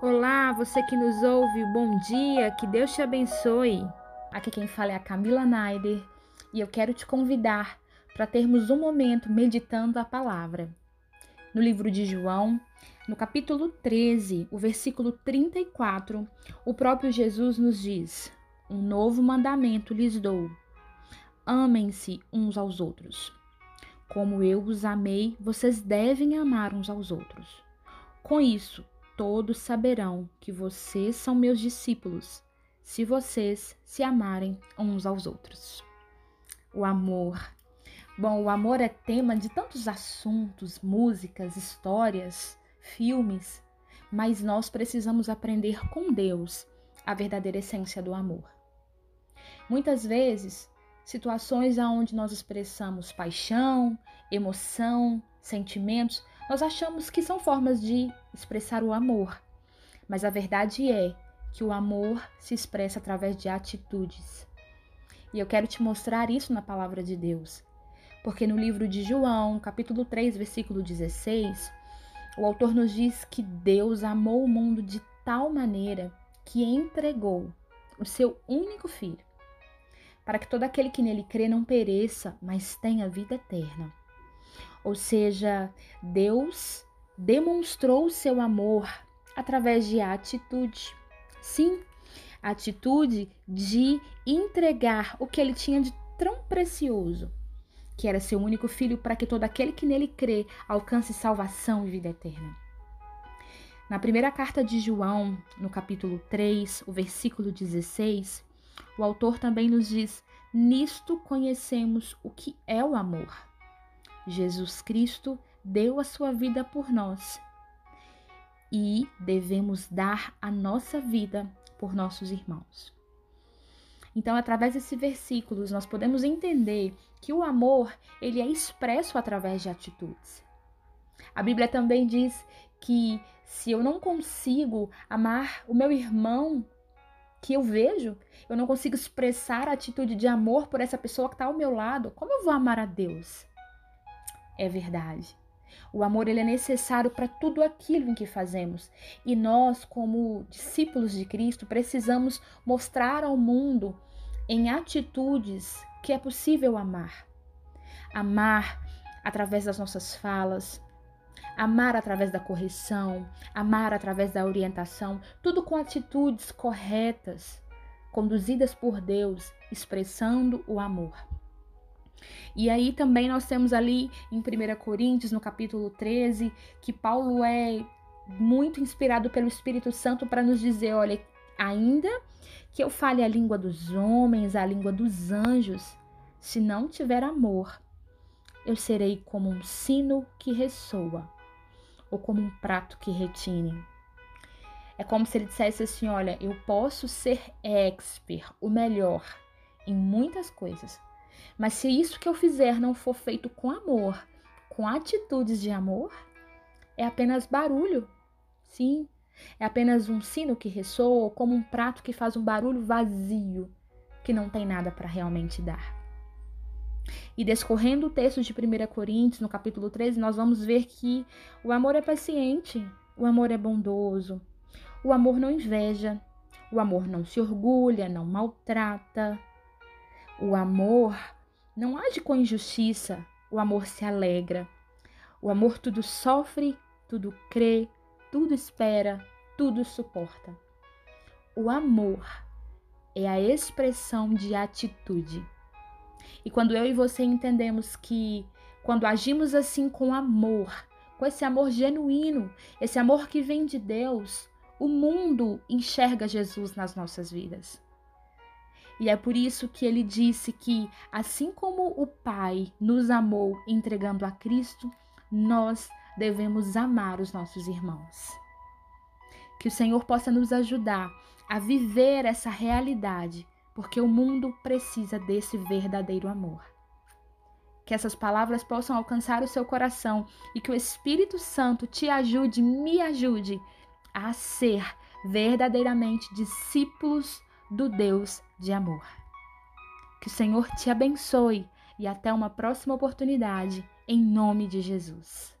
Olá, você que nos ouve, bom dia, que Deus te abençoe. Aqui quem fala é a Camila Naider e eu quero te convidar para termos um momento meditando a palavra. No livro de João, no capítulo 13, o versículo 34, o próprio Jesus nos diz: Um novo mandamento lhes dou. Amem-se uns aos outros. Como eu os amei, vocês devem amar uns aos outros. Com isso, todos saberão que vocês são meus discípulos, se vocês se amarem uns aos outros. O amor. Bom, o amor é tema de tantos assuntos, músicas, histórias, filmes, mas nós precisamos aprender com Deus a verdadeira essência do amor. Muitas vezes, situações onde nós expressamos paixão, emoção, sentimentos, nós achamos que são formas de expressar o amor, mas a verdade é que o amor se expressa através de atitudes. E eu quero te mostrar isso na palavra de Deus. Porque no livro de João, capítulo 3, versículo 16, o autor nos diz que Deus amou o mundo de tal maneira que entregou o seu único filho, para que todo aquele que nele crê não pereça, mas tenha vida eterna. Ou seja, Deus demonstrou seu amor através de atitude. Sim, atitude de entregar o que ele tinha de tão precioso, que era seu único filho, para que todo aquele que nele crê alcance salvação e vida eterna. Na primeira carta de João, no capítulo 3, o versículo 16, o autor também nos diz: Nisto conhecemos o que é o amor. Jesus Cristo deu a sua vida por nós e devemos dar a nossa vida por nossos irmãos. Então, através desses versículos, nós podemos entender que o amor, ele é expresso através de atitudes. A Bíblia também diz que se eu não consigo amar o meu irmão que eu vejo, eu não consigo expressar a atitude de amor por essa pessoa que está ao meu lado, como eu vou amar a Deus? É verdade. O amor ele é necessário para tudo aquilo em que fazemos. E nós, como discípulos de Cristo, precisamos mostrar ao mundo em atitudes que é possível amar. Amar através das nossas falas, amar através da correção, amar através da orientação, tudo com atitudes corretas, conduzidas por Deus, expressando o amor. E aí também nós temos ali em 1 Coríntios, no capítulo 13, que Paulo é muito inspirado pelo Espírito Santo para nos dizer: olha, ainda que eu fale a língua dos homens, a língua dos anjos, se não tiver amor, eu serei como um sino que ressoa, ou como um prato que retine. É como se ele dissesse assim: olha, eu posso ser expert, o melhor, em muitas coisas, mas se isso que eu fizer não for feito com amor, com atitudes de amor, é apenas barulho. Sim, é apenas um sino que ressoa, como um prato que faz um barulho vazio, que não tem nada para realmente dar. E descorrendo o texto de 1 Coríntios, no capítulo 13, nós vamos ver que o amor é paciente, o amor é bondoso, o amor não inveja, o amor não se orgulha, não maltrata, o amor não age com injustiça, o amor se alegra. O amor tudo sofre, tudo crê, tudo espera, tudo suporta. O amor é a expressão de atitude. E quando eu e você entendemos que quando agimos assim com amor, com esse amor genuíno, esse amor que vem de Deus, o mundo enxerga Jesus nas nossas vidas. E é por isso que ele disse que, assim como o Pai nos amou entregando a Cristo, nós devemos amar os nossos irmãos. Que o Senhor possa nos ajudar a viver essa realidade, porque o mundo precisa desse verdadeiro amor. Que essas palavras possam alcançar o seu coração e que o Espírito Santo te ajude, me ajude a ser verdadeiramente discípulos do Deus de amor. Que o Senhor te abençoe e até uma próxima oportunidade, em nome de Jesus.